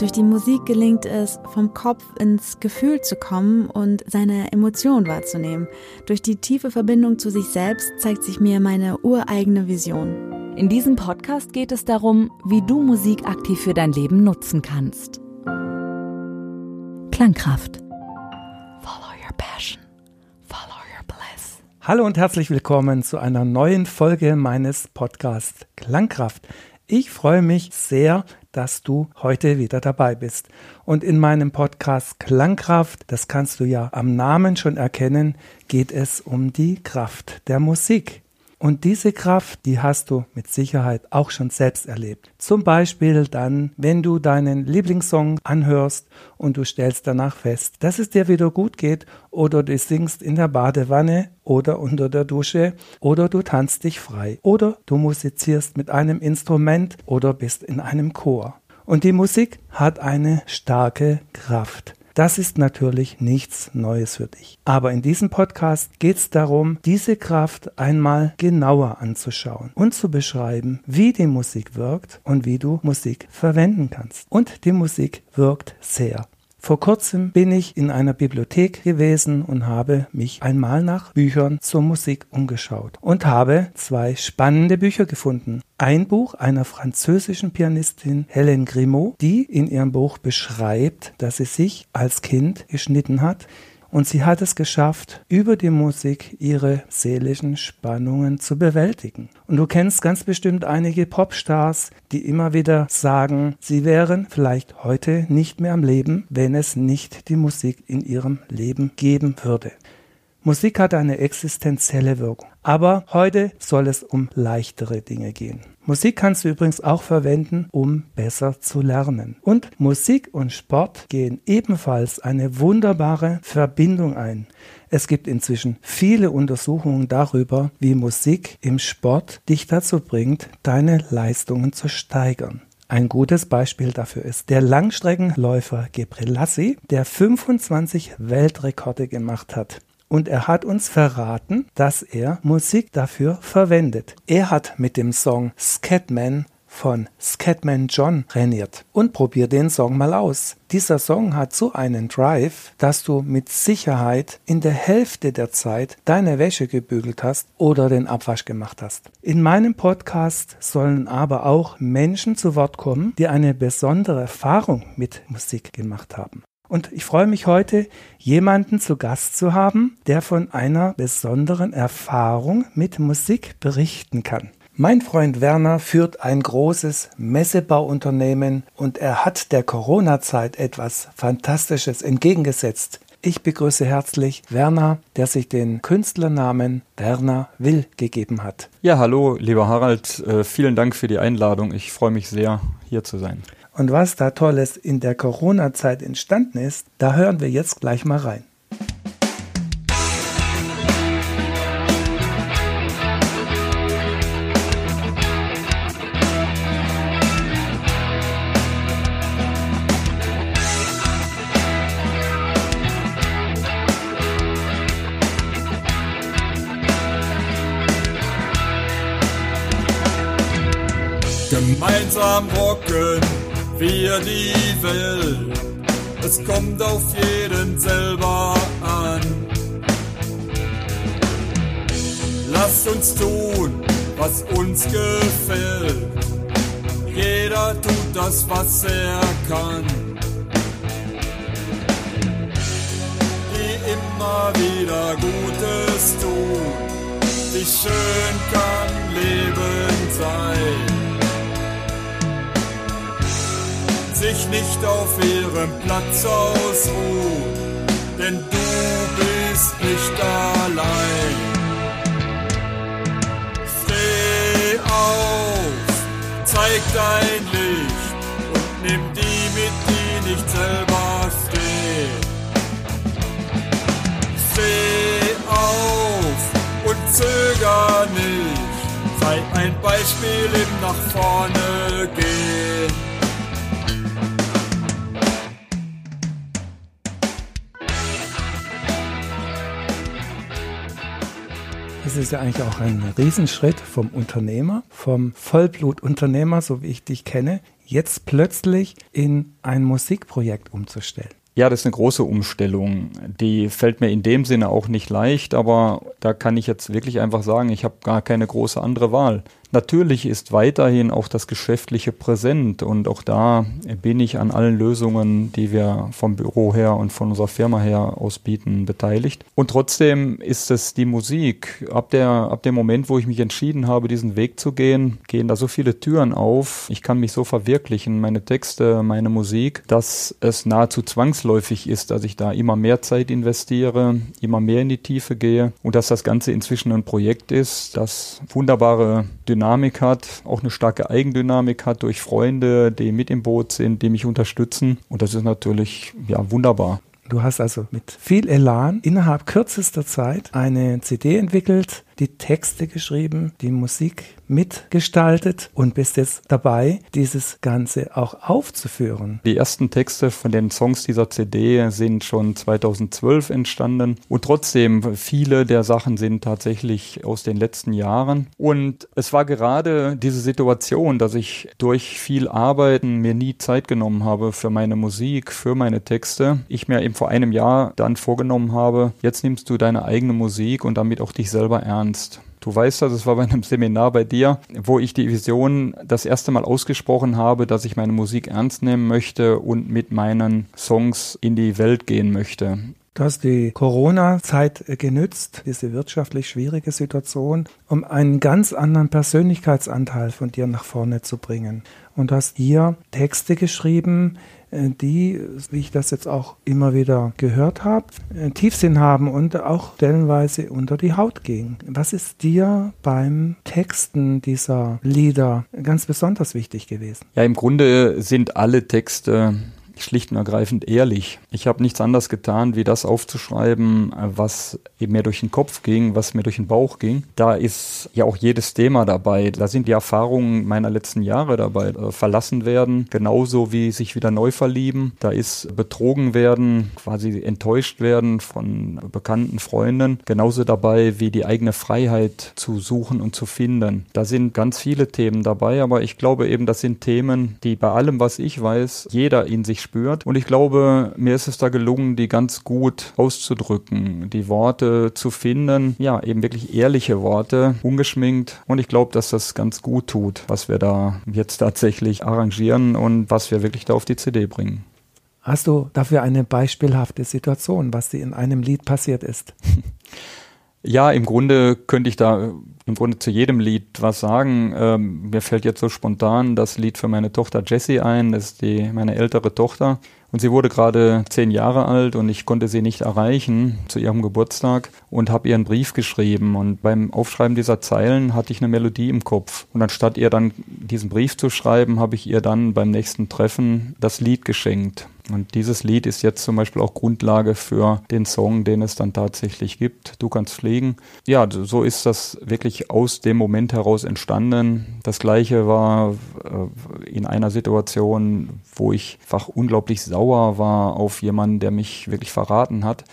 Durch die Musik gelingt es, vom Kopf ins Gefühl zu kommen und seine Emotionen wahrzunehmen. Durch die tiefe Verbindung zu sich selbst zeigt sich mir meine ureigene Vision. In diesem Podcast geht es darum, wie du Musik aktiv für dein Leben nutzen kannst. Klangkraft. Follow your passion. Follow your bliss. Hallo und herzlich willkommen zu einer neuen Folge meines Podcasts Klangkraft. Ich freue mich sehr, dass du heute wieder dabei bist. Und in meinem Podcast Klangkraft, das kannst du ja am Namen schon erkennen, geht es um die Kraft der Musik. Und diese Kraft, die hast du mit Sicherheit auch schon selbst erlebt. Zum Beispiel dann, wenn du deinen Lieblingssong anhörst und du stellst danach fest, dass es dir wieder gut geht oder du singst in der Badewanne oder unter der Dusche oder du tanzt dich frei oder du musizierst mit einem Instrument oder bist in einem Chor. Und die Musik hat eine starke Kraft. Das ist natürlich nichts Neues für dich. Aber in diesem Podcast geht es darum, diese Kraft einmal genauer anzuschauen und zu beschreiben, wie die Musik wirkt und wie du Musik verwenden kannst. Und die Musik wirkt sehr. Vor kurzem bin ich in einer Bibliothek gewesen und habe mich einmal nach Büchern zur Musik umgeschaut und habe zwei spannende Bücher gefunden. Ein Buch einer französischen Pianistin Hélène Grimaud, die in ihrem Buch beschreibt, dass sie sich als Kind geschnitten hat und sie hat es geschafft, über die Musik ihre seelischen Spannungen zu bewältigen. Und du kennst ganz bestimmt einige Popstars, die immer wieder sagen, sie wären vielleicht heute nicht mehr am Leben, wenn es nicht die Musik in ihrem Leben geben würde. Musik hat eine existenzielle Wirkung. Aber heute soll es um leichtere Dinge gehen. Musik kannst du übrigens auch verwenden, um besser zu lernen. Und Musik und Sport gehen ebenfalls eine wunderbare Verbindung ein. Es gibt inzwischen viele Untersuchungen darüber, wie Musik im Sport dich dazu bringt, deine Leistungen zu steigern. Ein gutes Beispiel dafür ist der Langstreckenläufer Gebrselassie, der 25 Weltrekorde gemacht hat und er hat uns verraten, dass er Musik dafür verwendet. Er hat mit dem Song Scatman von Scatman John trainiert und probier den Song mal aus. Dieser Song hat so einen Drive, dass du mit Sicherheit in der Hälfte der Zeit deine Wäsche gebügelt hast oder den Abwasch gemacht hast. In meinem Podcast sollen aber auch Menschen zu Wort kommen, die eine besondere Erfahrung mit Musik gemacht haben. Und ich freue mich heute, jemanden zu Gast zu haben, der von einer besonderen Erfahrung mit Musik berichten kann. Mein Freund Werner führt ein großes Messebauunternehmen und er hat der Corona-Zeit etwas Fantastisches entgegengesetzt. Ich begrüße herzlich Werner, der sich den Künstlernamen Werner Will gegeben hat. Ja, hallo, lieber Harald. Äh, vielen Dank für die Einladung. Ich freue mich sehr, hier zu sein. Und was da Tolles in der Corona-Zeit entstanden ist, da hören wir jetzt gleich mal rein. Gemeinsam rocken wir die Welt. Es kommt auf jeden selber an. Lasst uns tun, was uns gefällt. Jeder tut das, was er kann. Die immer wieder Gutes tun. Wie schön kann nicht auf ihrem Platz ausruhen, denn du bist nicht allein. Steh auf, zeig dein Licht und nimm die mit, die nicht selber stehen. Steh auf und zöger nicht, sei ein Beispiel im Nach vorne gehen. Ist ja eigentlich auch ein Riesenschritt vom Unternehmer, vom Vollblutunternehmer, so wie ich dich kenne, jetzt plötzlich in ein Musikprojekt umzustellen. Ja, das ist eine große Umstellung. Die fällt mir in dem Sinne auch nicht leicht, aber da kann ich jetzt wirklich einfach sagen, ich habe gar keine große andere Wahl. Natürlich ist weiterhin auch das Geschäftliche präsent und auch da bin ich an allen Lösungen, die wir vom Büro her und von unserer Firma her ausbieten, beteiligt. Und trotzdem ist es die Musik. Ab, der, ab dem Moment, wo ich mich entschieden habe, diesen Weg zu gehen, gehen da so viele Türen auf. Ich kann mich so verwirklichen, meine Texte, meine Musik, dass es nahezu zwangsläufig ist, dass ich da immer mehr Zeit investiere, immer mehr in die Tiefe gehe und dass das Ganze inzwischen ein Projekt ist, das wunderbare Dynamik Dynamik hat, auch eine starke Eigendynamik hat durch Freunde, die mit im Boot sind, die mich unterstützen. Und das ist natürlich ja wunderbar. Du hast also mit viel Elan innerhalb kürzester Zeit eine CD entwickelt, die Texte geschrieben, die Musik mitgestaltet und bist jetzt dabei, dieses Ganze auch aufzuführen. Die ersten Texte von den Songs dieser CD sind schon 2012 entstanden und trotzdem viele der Sachen sind tatsächlich aus den letzten Jahren. Und es war gerade diese Situation, dass ich durch viel Arbeiten mir nie Zeit genommen habe für meine Musik, für meine Texte. Ich mir eben vor einem Jahr dann vorgenommen habe, jetzt nimmst du deine eigene Musik und damit auch dich selber ernst ernst. Du weißt das, es war bei einem Seminar bei dir, wo ich die Vision das erste Mal ausgesprochen habe, dass ich meine Musik ernst nehmen möchte und mit meinen Songs in die Welt gehen möchte. Du hast die Corona-Zeit genützt, diese wirtschaftlich schwierige Situation, um einen ganz anderen Persönlichkeitsanteil von dir nach vorne zu bringen. Und hast hier Texte geschrieben, äh, die, wie ich das jetzt auch immer wieder gehört habe, äh, Tiefsinn haben und auch stellenweise unter die Haut gehen. Was ist dir beim Texten dieser Lieder ganz besonders wichtig gewesen? Ja, im Grunde sind alle Texte schlicht und ergreifend ehrlich. Ich habe nichts anderes getan, wie das aufzuschreiben, was eben mir durch den Kopf ging, was mir durch den Bauch ging. Da ist ja auch jedes Thema dabei. Da sind die Erfahrungen meiner letzten Jahre dabei. Äh, verlassen werden, genauso wie sich wieder neu verlieben. Da ist betrogen werden, quasi enttäuscht werden von bekannten Freunden. Genauso dabei wie die eigene Freiheit zu suchen und zu finden. Da sind ganz viele Themen dabei, aber ich glaube eben, das sind Themen, die bei allem, was ich weiß, jeder in sich spürt. Und ich glaube, mir ist es da gelungen, die ganz gut auszudrücken, die Worte zu finden. Ja, eben wirklich ehrliche Worte, ungeschminkt. Und ich glaube, dass das ganz gut tut, was wir da jetzt tatsächlich arrangieren und was wir wirklich da auf die CD bringen. Hast du dafür eine beispielhafte Situation, was dir in einem Lied passiert ist? Ja, im Grunde könnte ich da im Grunde zu jedem Lied was sagen. Ähm, mir fällt jetzt so spontan das Lied für meine Tochter Jessie ein, das ist die, meine ältere Tochter. Und sie wurde gerade zehn Jahre alt und ich konnte sie nicht erreichen zu ihrem Geburtstag und habe ihr einen Brief geschrieben. Und beim Aufschreiben dieser Zeilen hatte ich eine Melodie im Kopf. Und anstatt ihr dann diesen Brief zu schreiben, habe ich ihr dann beim nächsten Treffen das Lied geschenkt. Und dieses Lied ist jetzt zum Beispiel auch Grundlage für den Song, den es dann tatsächlich gibt. Du kannst fliegen. Ja, so ist das wirklich aus dem Moment heraus entstanden. Das gleiche war äh, in einer Situation, wo ich einfach unglaublich sauer war auf jemanden, der mich wirklich verraten hat.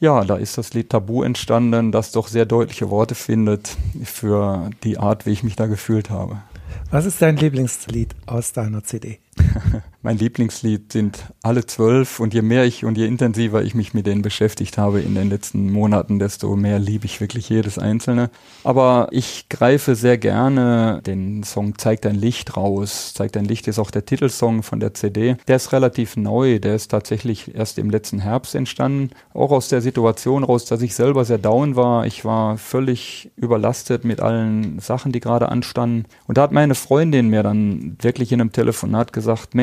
Ja, da ist das Lied Tabu entstanden, das doch sehr deutliche Worte findet für die Art, wie ich mich da gefühlt habe. Was ist dein Lieblingslied aus deiner CD? mein Lieblingslied sind alle zwölf und je mehr ich und je intensiver ich mich mit denen beschäftigt habe in den letzten Monaten, desto mehr liebe ich wirklich jedes einzelne. Aber ich greife sehr gerne den Song Zeig dein Licht raus. Zeig dein Licht ist auch der Titelsong von der CD. Der ist relativ neu, der ist tatsächlich erst im letzten Herbst entstanden. Auch aus der Situation raus, dass ich selber sehr down war. Ich war völlig überlastet mit allen Sachen, die gerade anstanden. Und da hat meine Freundin mir dann wirklich in einem Telefonat gesagt, gesagt,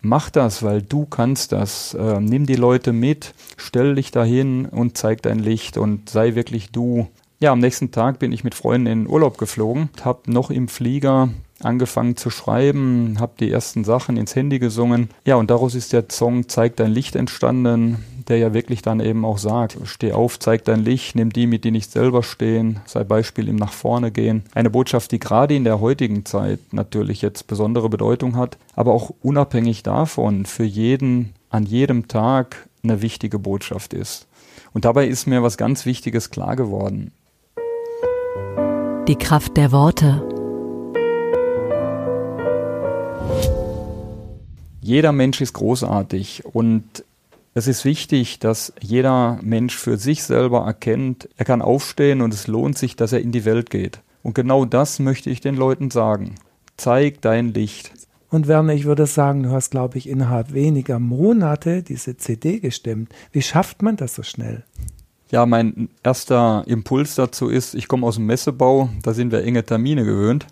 Mach das, weil du kannst das. Äh, nimm die Leute mit, stell dich dahin und zeig dein Licht und sei wirklich du. Ja, am nächsten Tag bin ich mit Freunden in Urlaub geflogen, habe noch im Flieger angefangen zu schreiben, habe die ersten Sachen ins Handy gesungen. Ja, und daraus ist der Song Zeig dein Licht entstanden, der ja wirklich dann eben auch sagt, steh auf, zeig dein Licht, nimm die, mit die nicht selber stehen, sei Beispiel im nach vorne gehen. Eine Botschaft, die gerade in der heutigen Zeit natürlich jetzt besondere Bedeutung hat, aber auch unabhängig davon für jeden an jedem Tag eine wichtige Botschaft ist. Und dabei ist mir was ganz Wichtiges klar geworden. Die Kraft der Worte. Jeder Mensch ist großartig und es ist wichtig, dass jeder Mensch für sich selber erkennt, er kann aufstehen und es lohnt sich, dass er in die Welt geht. Und genau das möchte ich den Leuten sagen. Zeig dein Licht. Und Werner, ich würde sagen, du hast, glaube ich, innerhalb weniger Monate diese CD gestimmt. Wie schafft man das so schnell? Ja, mein erster Impuls dazu ist, ich komme aus dem Messebau, da sind wir enge Termine gewöhnt.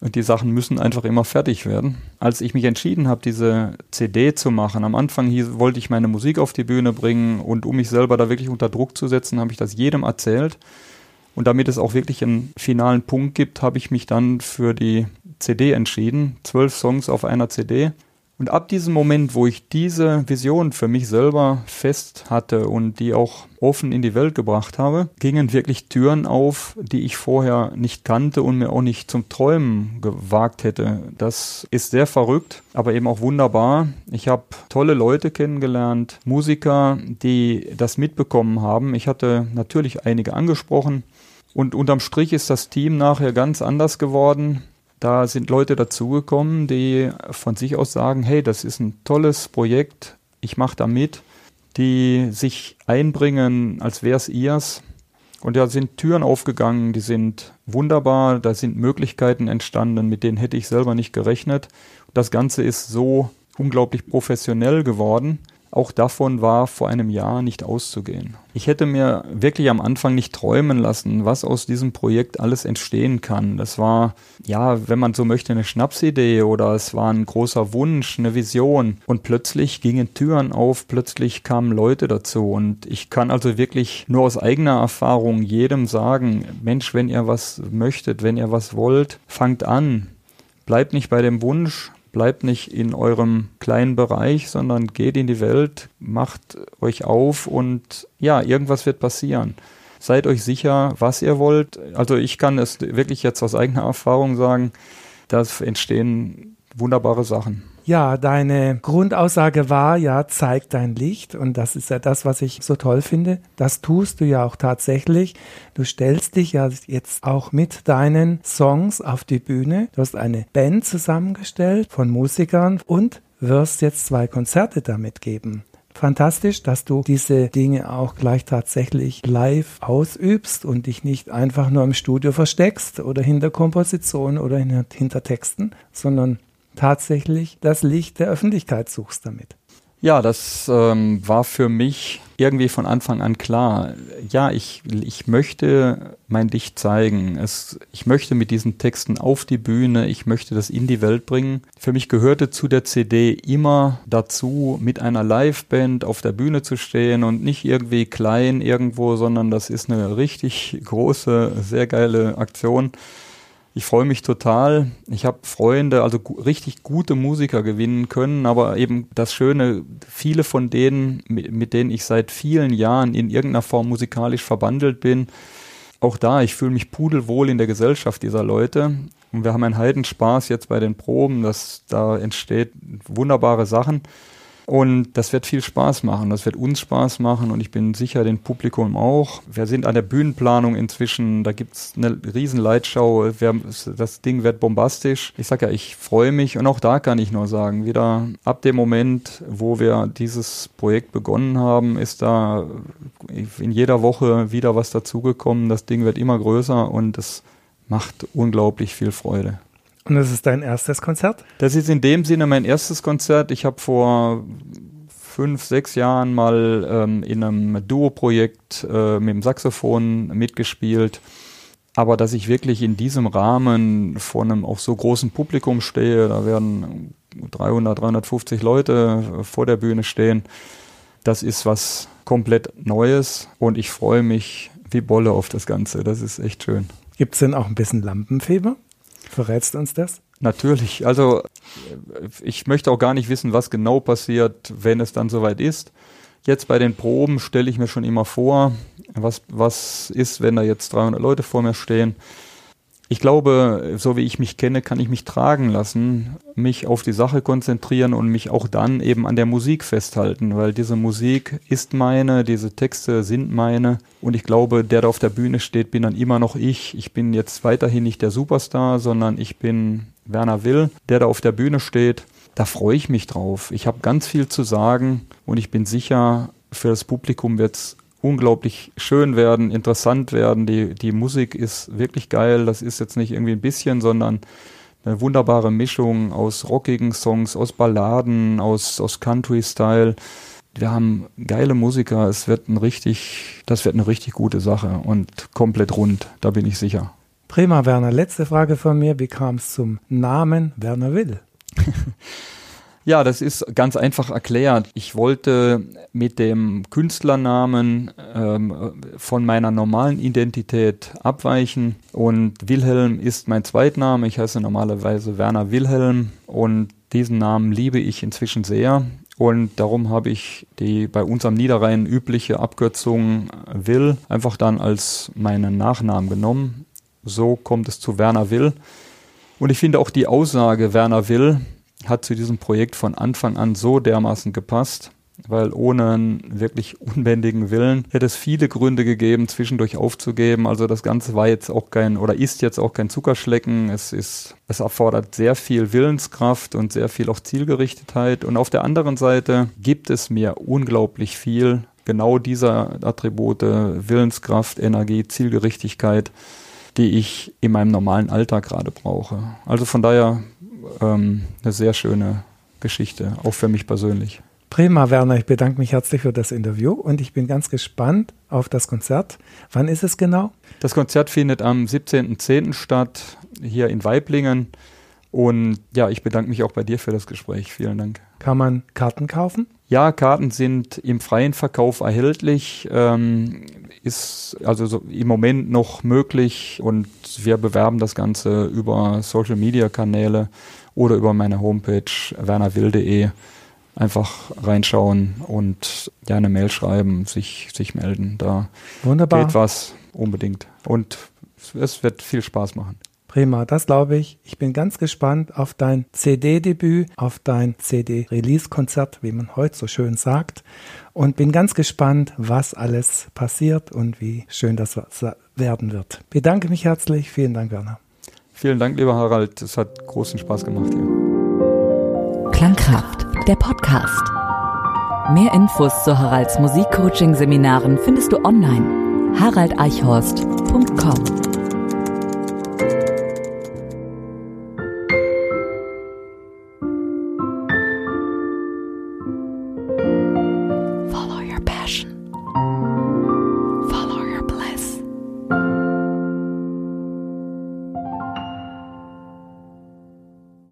Und die Sachen müssen einfach immer fertig werden. Als ich mich entschieden habe, diese CD zu machen, am Anfang hier wollte ich meine Musik auf die Bühne bringen und um mich selber da wirklich unter Druck zu setzen, habe ich das jedem erzählt. Und damit es auch wirklich einen finalen Punkt gibt, habe ich mich dann für die CD entschieden. Zwölf Songs auf einer CD. Und ab diesem Moment, wo ich diese Vision für mich selber fest hatte und die auch offen in die Welt gebracht habe, gingen wirklich Türen auf, die ich vorher nicht kannte und mir auch nicht zum Träumen gewagt hätte. Das ist sehr verrückt, aber eben auch wunderbar. Ich habe tolle Leute kennengelernt, Musiker, die das mitbekommen haben. Ich hatte natürlich einige angesprochen. Und unterm Strich ist das Team nachher ganz anders geworden. Da sind Leute dazugekommen, die von sich aus sagen, hey, das ist ein tolles Projekt, ich mache da mit, die sich einbringen, als wäre es ihrs. Und da sind Türen aufgegangen, die sind wunderbar, da sind Möglichkeiten entstanden, mit denen hätte ich selber nicht gerechnet. Das Ganze ist so unglaublich professionell geworden auch davon war vor einem Jahr nicht auszugehen. Ich hätte mir wirklich am Anfang nicht träumen lassen, was aus diesem Projekt alles entstehen kann. Das war, ja, wenn man so möchte, eine Schnapsidee oder es war ein großer Wunsch, eine Vision. Und plötzlich gingen Türen auf, plötzlich kamen Leute dazu. Und ich kann also wirklich nur aus eigener Erfahrung jedem sagen, Mensch, wenn ihr was möchtet, wenn ihr was wollt, fangt an. Bleibt nicht bei dem Wunsch, bleibt nicht in eurem kleinen Bereich, sondern geht in die Welt, macht euch auf und ja, irgendwas wird passieren. Seid euch sicher, was ihr wollt. Also ich kann es wirklich jetzt aus eigener Erfahrung sagen, dass entstehen wunderbare Sachen. Ja, deine Grundaussage war ja, zeig dein Licht. Und das ist ja das, was ich so toll finde. Das tust du ja auch tatsächlich. Du stellst dich ja jetzt auch mit deinen Songs auf die Bühne. Du hast eine Band zusammengestellt von Musikern und wirst jetzt zwei Konzerte damit geben. Fantastisch, dass du diese Dinge auch gleich tatsächlich live ausübst und dich nicht einfach nur im Studio versteckst oder hinter Komposition oder hinter Texten, sondern tatsächlich das Licht der Öffentlichkeit suchst damit. Ja, das ähm, war für mich irgendwie von Anfang an klar. Ja, ich, ich möchte mein Licht zeigen. Es, ich möchte mit diesen Texten auf die Bühne, ich möchte das in die Welt bringen. Für mich gehörte zu der CD immer dazu, mit einer Liveband auf der Bühne zu stehen und nicht irgendwie klein irgendwo, sondern das ist eine richtig große, sehr geile Aktion. Ich freue mich total. Ich habe Freunde, also gu richtig gute Musiker gewinnen können, aber eben das Schöne, viele von denen, mit, mit, denen ich seit vielen Jahren in irgendeiner Form musikalisch verbandelt bin, auch da, ich fühle mich pudelwohl in der Gesellschaft dieser Leute. Und wir haben einen Heidenspaß jetzt bei den Proben, dass da entsteht wunderbare Sachen. Und das wird viel Spaß machen. Das wird uns Spaß machen und ich bin sicher dem Publikum auch. Wir sind an der Bühnenplanung inzwischen. Da gibt's eine riesen Leitschau. Das Ding wird bombastisch. Ich sage ja, ich freue mich und auch da kann ich nur sagen, wieder ab dem Moment, wo wir dieses Projekt begonnen haben, ist da in jeder Woche wieder was dazugekommen. Das Ding wird immer größer und es macht unglaublich viel Freude. Und das ist dein erstes Konzert? Das ist in dem Sinne mein erstes Konzert. Ich habe vor fünf, sechs Jahren mal ähm, in einem Duo-Projekt äh, mit dem Saxophon mitgespielt. Aber dass ich wirklich in diesem Rahmen vor einem auch so großen Publikum stehe, da werden 300, 350 Leute vor der Bühne stehen, das ist was komplett Neues und ich freue mich wie Bolle auf das Ganze. Das ist echt schön. Gibt es denn auch ein bisschen Lampenfieber? Verrätst du uns das? Natürlich. Also ich möchte auch gar nicht wissen, was genau passiert, wenn es dann soweit ist. Jetzt bei den Proben stelle ich mir schon immer vor, was, was ist, wenn da jetzt 300 Leute vor mir stehen. Ich glaube, so wie ich mich kenne, kann ich mich tragen lassen, mich auf die Sache konzentrieren und mich auch dann eben an der Musik festhalten, weil diese Musik ist meine, diese Texte sind meine und ich glaube, der da auf der Bühne steht, bin dann immer noch ich. Ich bin jetzt weiterhin nicht der Superstar, sondern ich bin Werner Will, der da auf der Bühne steht. Da freue ich mich drauf. Ich habe ganz viel zu sagen und ich bin sicher, für das Publikum wird es unglaublich schön werden, interessant werden. Die, die Musik ist wirklich geil. Das ist jetzt nicht irgendwie ein bisschen, sondern eine wunderbare Mischung aus rockigen Songs, aus Balladen, aus, aus Country-Style. Wir haben geile Musiker. Es wird ein richtig, das wird eine richtig gute Sache und komplett rund. Da bin ich sicher. Prima, Werner. Letzte Frage von mir. Wie kam es zum Namen Werner Will? Ja, das ist ganz einfach erklärt. Ich wollte mit dem Künstlernamen ähm, von meiner normalen Identität abweichen und Wilhelm ist mein Zweitname. Ich heiße normalerweise Werner Wilhelm und diesen Namen liebe ich inzwischen sehr. Und darum habe ich die bei uns am Niederrhein übliche Abkürzung Will einfach dann als meinen Nachnamen genommen. So kommt es zu Werner Will. Und ich finde auch die Aussage Werner Will hat zu diesem Projekt von Anfang an so dermaßen gepasst, weil ohne einen wirklich unbändigen Willen hätte es viele Gründe gegeben, zwischendurch aufzugeben. Also das Ganze war jetzt auch kein oder ist jetzt auch kein Zuckerschlecken. Es ist, es erfordert sehr viel Willenskraft und sehr viel auch Zielgerichtetheit. Und auf der anderen Seite gibt es mir unglaublich viel genau dieser Attribute Willenskraft, Energie, Zielgerichtigkeit, die ich in meinem normalen Alltag gerade brauche. Also von daher ähm, eine sehr schöne Geschichte, auch für mich persönlich. Prima, Werner. Ich bedanke mich herzlich für das Interview und ich bin ganz gespannt auf das Konzert. Wann ist es genau? Das Konzert findet am 17.10. statt, hier in Weiblingen. Und ja, ich bedanke mich auch bei dir für das Gespräch. Vielen Dank. Kann man Karten kaufen? Ja, Karten sind im freien Verkauf erhältlich. Ähm, ist also so im Moment noch möglich und wir bewerben das Ganze über Social Media Kanäle oder über meine Homepage wernerwill.de. Einfach reinschauen und ja eine Mail schreiben, sich, sich melden. Da Wunderbar. geht was unbedingt. Und es wird viel Spaß machen. Prima, das glaube ich. Ich bin ganz gespannt auf dein CD-Debüt, auf dein CD-Release-Konzert, wie man heute so schön sagt. Und bin ganz gespannt, was alles passiert und wie schön das werden wird. Bedanke mich herzlich. Vielen Dank, Werner. Vielen Dank, lieber Harald. Es hat großen Spaß gemacht hier. Klangkraft, der Podcast. Mehr Infos zu Haralds Musikcoaching-Seminaren findest du online. haraldeichhorst.com